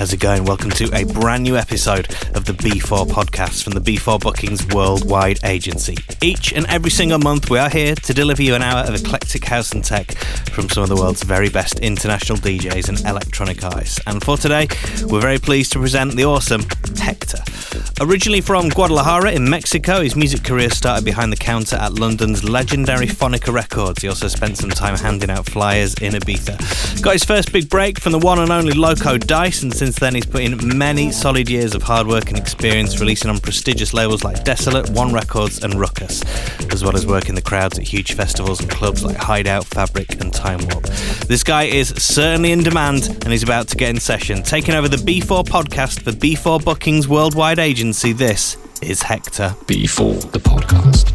How's it going? Welcome to a brand new episode of the B4 podcast from the B4 Bookings Worldwide Agency. Each and every single month, we are here to deliver you an hour of eclectic house and tech from some of the world's very best international DJs and electronic artists. And for today, we're very pleased to present the awesome Hector. Originally from Guadalajara in Mexico, his music career started behind the counter at London's legendary Phonica Records. He also spent some time handing out flyers in Ibiza. Got his first big break from the one and only Loco Dice, and since then he's put in many solid years of hard work and experience, releasing on prestigious labels like Desolat, One Records, and Ruckus, as well as working the crowds at huge festivals and clubs like Hideout, Fabric, and Time Warp. This guy is certainly in demand, and he's about to get in session. Taking over the B4 podcast for B4 Bookings Worldwide Agency, this is Hector. B4, the podcast.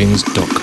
b4bookings.com.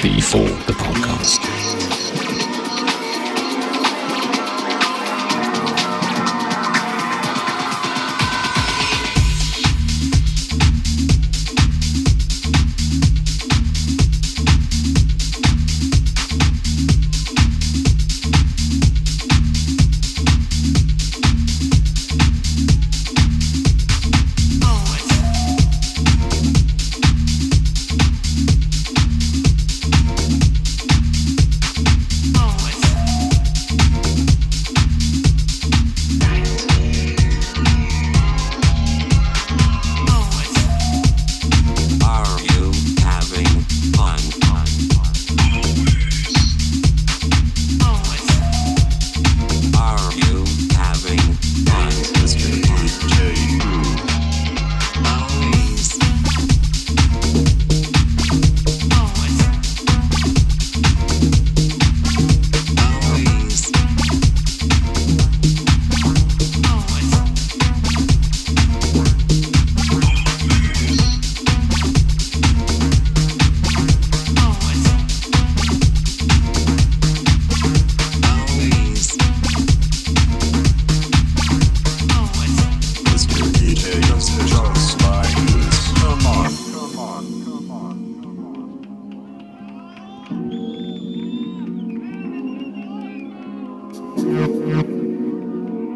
B4 the podcast.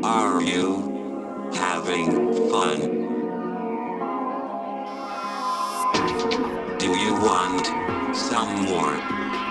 Are you having fun? Do you want some more?